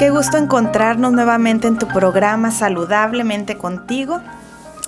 Qué gusto encontrarnos nuevamente en tu programa Saludablemente contigo.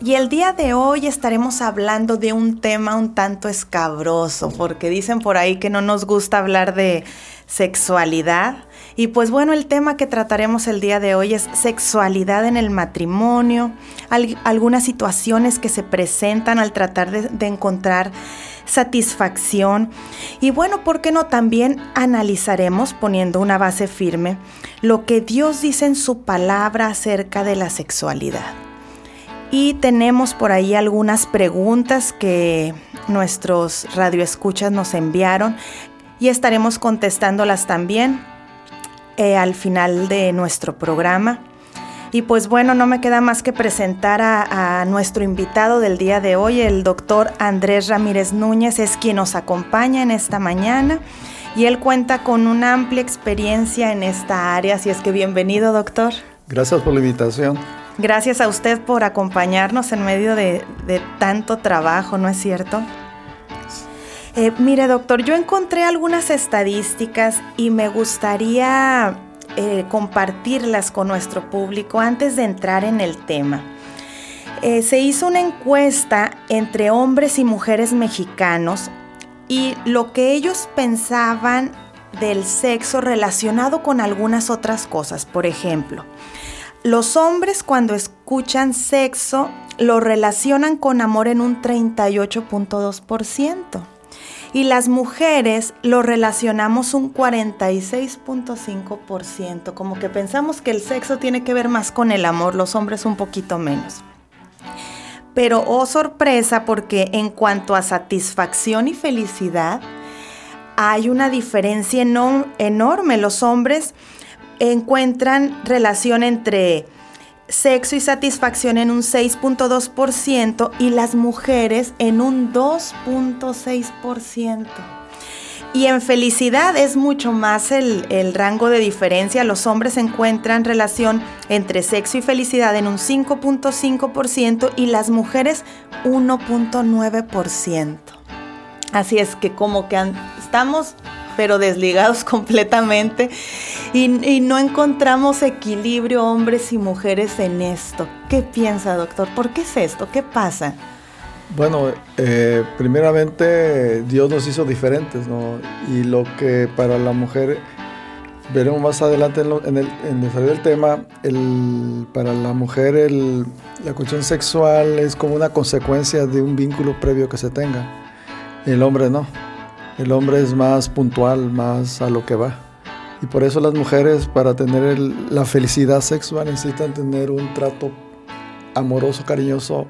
Y el día de hoy estaremos hablando de un tema un tanto escabroso, porque dicen por ahí que no nos gusta hablar de sexualidad. Y pues bueno, el tema que trataremos el día de hoy es sexualidad en el matrimonio, algunas situaciones que se presentan al tratar de, encontrar satisfacción. Y bueno, ¿por qué no también analizaremos poniendo una base firme lo que Dios dice en su palabra acerca de la sexualidad? Y tenemos por ahí algunas preguntas que nuestros radioescuchas nos enviaron y estaremos contestándolas también eh, al final de nuestro programa. Y pues bueno, no me queda más que presentar a, nuestro invitado del día de hoy, el doctor Andrés Ramírez Núñez, es quien nos acompaña en esta mañana y él cuenta con una amplia experiencia en esta área, así es que bienvenido doctor. Gracias por la invitación. Gracias a usted por acompañarnos en medio de, tanto trabajo, ¿no es cierto? Eh, mire doctor, yo encontré algunas estadísticas y me gustaría eh, compartirlas con nuestro público antes de entrar en el tema. Eh, se hizo una encuesta entre hombres y mujeres mexicanos y lo que ellos pensaban del sexo relacionado con algunas otras cosas. Por ejemplo, los hombres cuando escuchan sexo lo relacionan con amor en un 38.2% y las mujeres lo relacionamos un 46.5%, como que pensamos que el sexo tiene que ver más con el amor, los hombres un poquito menos. Pero oh sorpresa porque en cuanto a satisfacción y felicidad, hay una diferencia enorme. Los hombres encuentran relación entre sexo y satisfacción en un 6.2% y las mujeres en un 2.6%. Y en felicidad es mucho más el, el, rango de diferencia. Los hombres encuentran relación entre sexo y felicidad en un 5.5% y las mujeres 1.9%. Así es que como que estamos pero desligados completamente y, no encontramos equilibrio hombres y mujeres en esto. ¿Qué piensa, doctor? ¿Por qué es esto? ¿Qué pasa? Bueno, eh, primeramente Dios nos hizo diferentes, ¿no? Y lo que para la mujer, veremos más adelante en, el, desarrollo del tema, el, para la mujer el, la cuestión sexual es como una consecuencia de un vínculo previo que se tenga. El hombre no. El hombre es más puntual, más a lo que va. Y por eso las mujeres, para tener la felicidad sexual, necesitan tener un trato amoroso, cariñoso.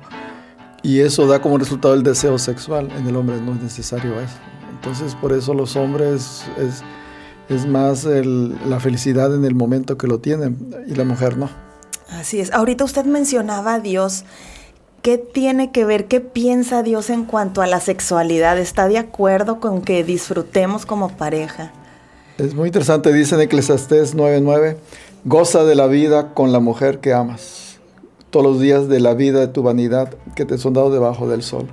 Y eso da como resultado el deseo sexual. En el hombre no es necesario eso. Entonces, por eso los hombres es, más la felicidad en el momento que lo tienen y la mujer no. Así es. Ahorita usted mencionaba a Dios ¿Qué tiene que ver, qué piensa Dios en cuanto a la sexualidad? ¿Está de acuerdo con que disfrutemos como pareja? Es muy interesante, dice en Eclesiastés 9:9, goza de la vida con la mujer que amas, todos los días de la vida de tu vanidad que te son dados debajo del sol.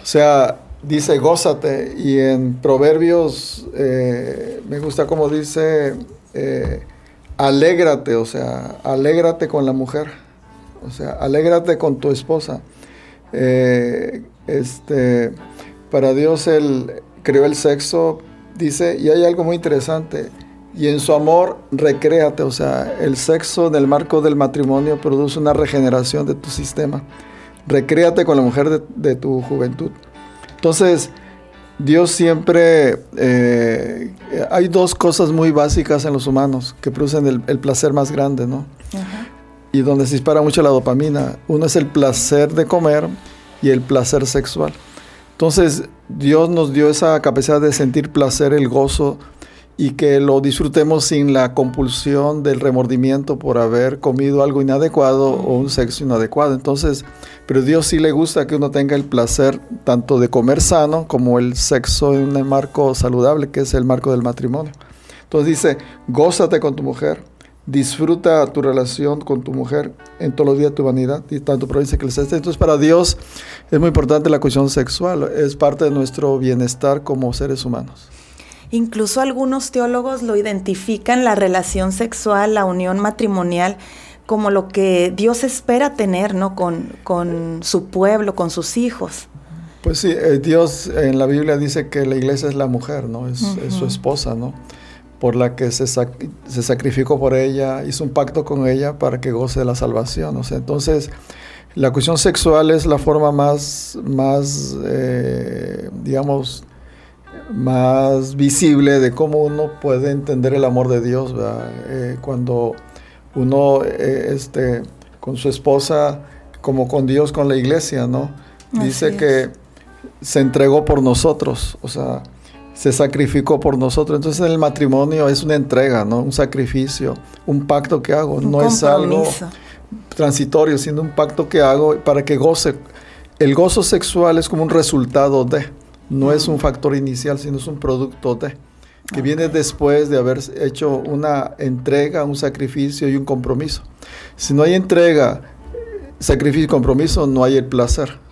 O sea, dice gózate y en Proverbios eh, me gusta como dice, eh, alégrate, o sea, alégrate con la mujer o sea, alégrate con tu esposa. Eh, este, para Dios Él creó el sexo, dice, y hay algo muy interesante, y en su amor recréate, o sea, el sexo en el marco del matrimonio produce una regeneración de tu sistema. Recréate con la mujer de, tu juventud. Entonces, Dios siempre, eh, hay dos cosas muy básicas en los humanos que producen el, placer más grande, ¿no? y donde se dispara mucho la dopamina. Uno es el placer de comer y el placer sexual. Entonces Dios nos dio esa capacidad de sentir placer, el gozo y que lo disfrutemos sin la compulsión del remordimiento por haber comido algo inadecuado o un sexo inadecuado. Entonces, pero Dios sí le gusta que uno tenga el placer tanto de comer sano como el sexo en un marco saludable, que es el marco del matrimonio. Entonces dice, gózate con tu mujer, disfruta tu relación con tu mujer en todos los días de tu vanidad y tanto provincia que les esté. Entonces para Dios es muy importante la cuestión sexual, es parte de nuestro bienestar como seres humanos. Incluso algunos teólogos lo identifican la relación sexual, la unión matrimonial, como lo que Dios espera tener, ¿no? Con, con su pueblo, con sus hijos. Pues sí, eh, Dios en la Biblia dice que la iglesia es la mujer, ¿no? Es, su esposa, ¿no? Por la que se, se, sacrificó por ella, hizo un pacto con ella para que goce de la salvación. O sea, entonces, la cuestión sexual es la forma más, más eh, digamos, más visible de cómo uno puede entender el amor de Dios, eh, cuando uno, este, con su esposa, como con Dios, con la iglesia, ¿no? Dice que se entregó por nosotros, o sea, se sacrificó por nosotros. Entonces el matrimonio es una entrega, ¿no? Un sacrificio, un pacto que hago, no es algo transitorio, sino un pacto que hago para que goce. El gozo sexual es como un resultado de, no es un factor inicial, sino es un producto de, que viene después de haber hecho una entrega, un sacrificio y un compromiso. Si no hay entrega, sacrificio y compromiso, no hay el placer.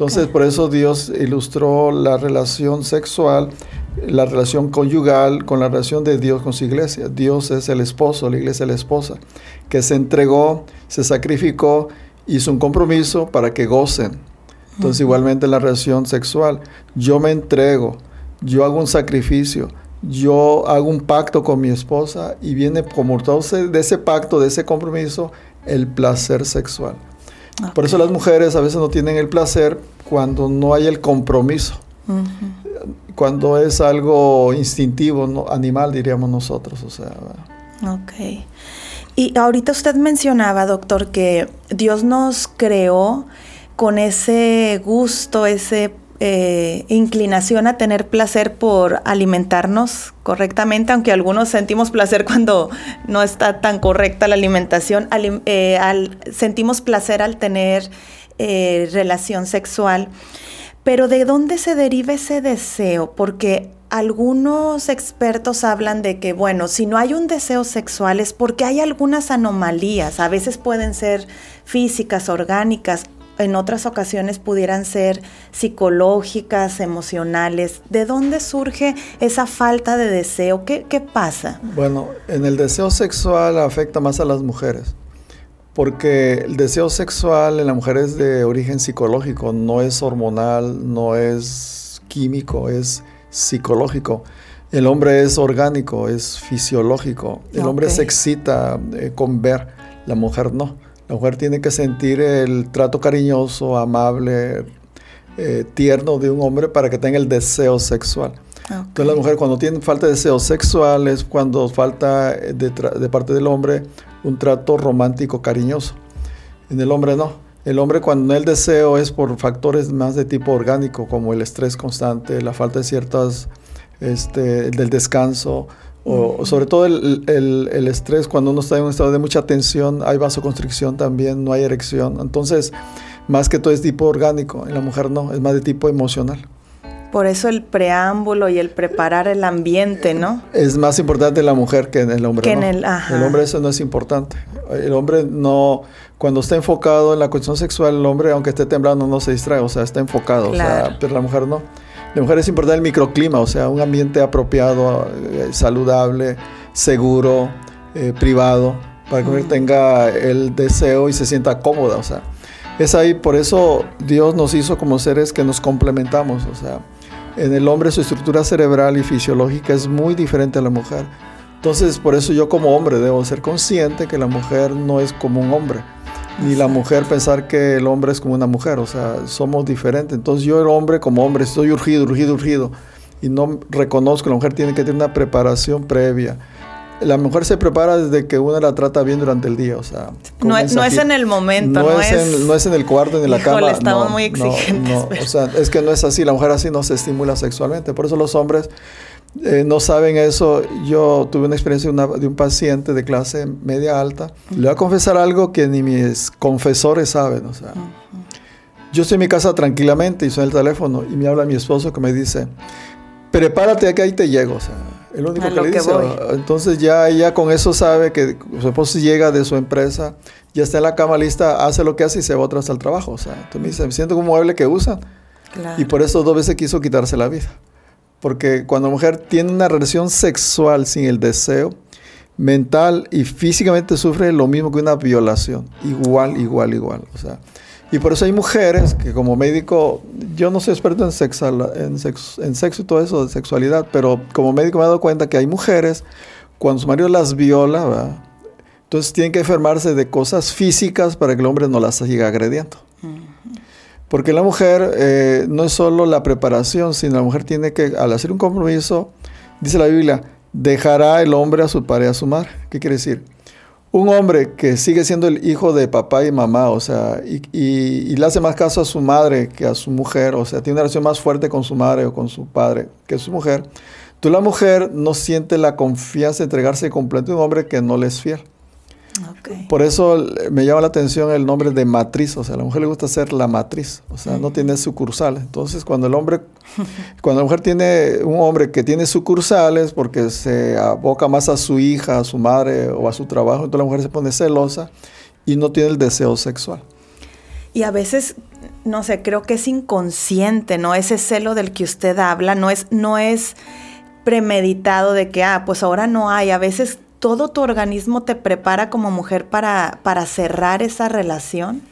Entonces, por eso Dios ilustró la relación sexual, la relación conyugal con la relación de Dios con su iglesia. Dios es el esposo, la iglesia es la esposa, que se entregó, se sacrificó, hizo un compromiso para que gocen. Entonces, igualmente la relación sexual, yo me entrego, yo hago un sacrificio, yo hago un pacto con mi esposa y viene como de ese pacto, de ese compromiso, el placer sexual. Por eso las mujeres a veces no tienen el placer cuando no hay el compromiso. Cuando es algo instintivo, no, animal diríamos nosotros, o sea. Ok. Y ahorita usted mencionaba, doctor, que Dios nos creó con ese gusto, ese eh, inclinación a tener placer por alimentarnos correctamente, aunque algunos sentimos placer cuando no está tan correcta la alimentación, eh, sentimos placer al tener eh, relación sexual. Pero ¿de dónde se deriva ese deseo? Porque algunos expertos hablan de que, bueno, si no hay un deseo sexual es porque hay algunas anomalías, a veces pueden ser físicas, orgánicas, en otras ocasiones pudieran ser psicológicas, emocionales. ¿De dónde surge esa falta de deseo? ¿Qué, pasa? Bueno, en el deseo sexual afecta más a las mujeres, porque el deseo sexual en la mujer es de origen psicológico, no es hormonal, no es químico, es psicológico. El hombre es orgánico, es fisiológico. El hombre se excita eh, con ver, la mujer no. La mujer tiene que sentir el trato cariñoso, amable, eh, tierno de un hombre para que tenga el deseo sexual. Entonces la mujer cuando tiene falta de deseo sexual es cuando falta de, de, parte del hombre un trato romántico, cariñoso. En el hombre no. El hombre cuando no el deseo es por factores más de tipo orgánico como el estrés constante, la falta de ciertas, este, del descanso, o, sobre todo el, estrés, cuando uno está en un estado de mucha tensión, hay vasoconstricción también, no hay erección. Entonces, más que todo es tipo orgánico, en la mujer no, es más de tipo emocional. Por eso el preámbulo y el preparar el ambiente, ¿no? Es más importante en la mujer que en el hombre. en el, el hombre eso no es importante. El hombre no, cuando está enfocado en la cuestión sexual, el hombre, aunque esté temblando, no se distrae, o sea, está enfocado, pero la mujer no. La mujer es importante el microclima, o sea, un ambiente apropiado, eh, saludable, seguro, eh, privado, para que tenga el deseo y se sienta cómoda, o sea. Es ahí, por eso Dios nos hizo como seres que nos complementamos, o sea, en el hombre su estructura cerebral y fisiológica es muy diferente a la mujer. Entonces, por eso yo como hombre debo ser consciente que la mujer no es como un hombre ni la mujer pensar que el hombre es como una mujer, o sea, somos diferentes. Entonces yo el hombre como hombre estoy urgido, urgido, urgido, y no reconozco que la mujer tiene que tener una preparación previa. La mujer se prepara desde que uno la trata bien durante el día, o sea. No, es, no es en el momento, no, es, en, no es en el cuarto, ni en la cama. estamos muy exigentes. o sea, es que no es así, la mujer así no se estimula sexualmente. Por eso los hombres eh, no saben eso. Yo tuve una experiencia de, un paciente de clase media alta. Le voy a confesar algo que ni mis confesores saben. O sea, yo estoy en mi casa tranquilamente y suena el teléfono y me habla mi esposo que me dice, prepárate que ahí te llego. O sea, el único que le dice. Entonces ya ella con eso sabe que su esposo llega de su empresa, ya está en la cama lista, hace lo que hace y se va otra vez al trabajo. O sea, entonces me dice, me siento como un mueble que usan. Y por eso dos veces quiso quitarse la vida Porque cuando la mujer tiene una relación sexual sin el deseo, mental y físicamente sufre lo mismo que una violación. Igual, igual, igual. O sea, y por eso hay mujeres que como médico, yo no soy experto en, sexo, en, sexo, y todo eso, de sexualidad, pero como médico me he dado cuenta que hay mujeres, cuando su marido las viola, ¿verdad? entonces tienen que enfermarse de cosas físicas para que el hombre no las siga agrediendo. Porque la mujer eh, no es solo la preparación, sino la mujer tiene que, al hacer un compromiso, dice la Biblia, dejará el hombre a su padre y a su madre. ¿Qué quiere decir? Un hombre que sigue siendo el hijo de papá y mamá, o sea, y, le hace más caso a su madre que a su mujer, o sea, tiene una relación más fuerte con su madre o con su padre que su mujer, tú la mujer no siente la confianza de entregarse completo a un hombre que no le es fiel. Por eso me llama la atención el nombre de matriz, o sea, a la mujer le gusta ser la matriz, o sea, no tiene sucursales. Entonces, cuando el hombre, cuando la mujer tiene un hombre que tiene sucursales porque se aboca más a su hija, a su madre o a su trabajo, entonces la mujer se pone celosa y no tiene el deseo sexual. Y a veces, no sé, creo que es inconsciente, ¿no? Ese celo del que usted habla no es, no es premeditado de que, ah, pues ahora no hay. A veces todo tu organismo te prepara como mujer para, para cerrar esa relación?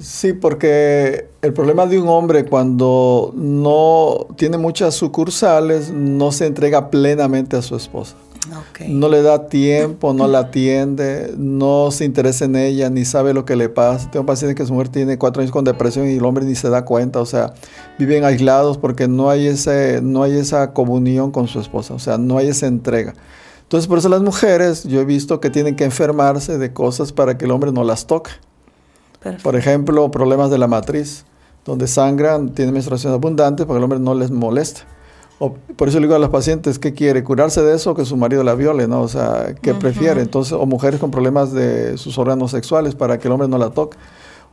Sí, porque el problema de un hombre cuando no tiene muchas sucursales no se entrega plenamente a su esposa. No le da tiempo, no la atiende, no se interesa en ella, ni sabe lo que le pasa. Tengo pacientes que su mujer tiene cuatro años con depresión y el hombre ni se da cuenta, o sea, viven aislados porque no hay, ese, no hay esa comunión con su esposa, o sea, no hay esa entrega. Entonces, por eso las mujeres, yo he visto que tienen que enfermarse de cosas para que el hombre no las toque. Por ejemplo, problemas de la matriz, donde sangran, tienen menstruación abundante para que el hombre no les moleste. O, por eso le digo a los pacientes que quiere curarse de eso o que su marido la viole, ¿no? O sea, ¿qué prefiere? Entonces, o mujeres con problemas de sus órganos sexuales para que el hombre no la toque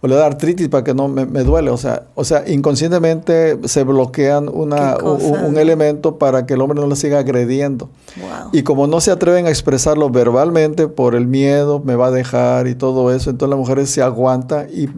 o le da artritis para que no me, duele. O sea, o sea, inconscientemente se bloquean una, un, elemento para que el hombre no le siga agrediendo. Y como no se atreven a expresarlo verbalmente por el miedo, me va a dejar y todo eso, entonces la mujer se aguanta y,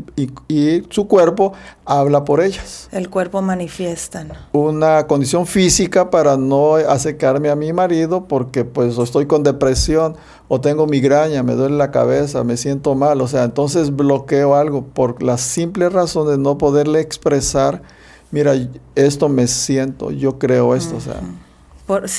y, su cuerpo habla por ellas. El cuerpo manifiesta. Una condición física para no acercarme a mi marido porque pues estoy con depresión o tengo migraña, me duele la cabeza, me siento mal, o sea, entonces bloqueo algo por la simple razón de no poderle expresar, mira, esto me siento, yo creo esto, o sea. Por,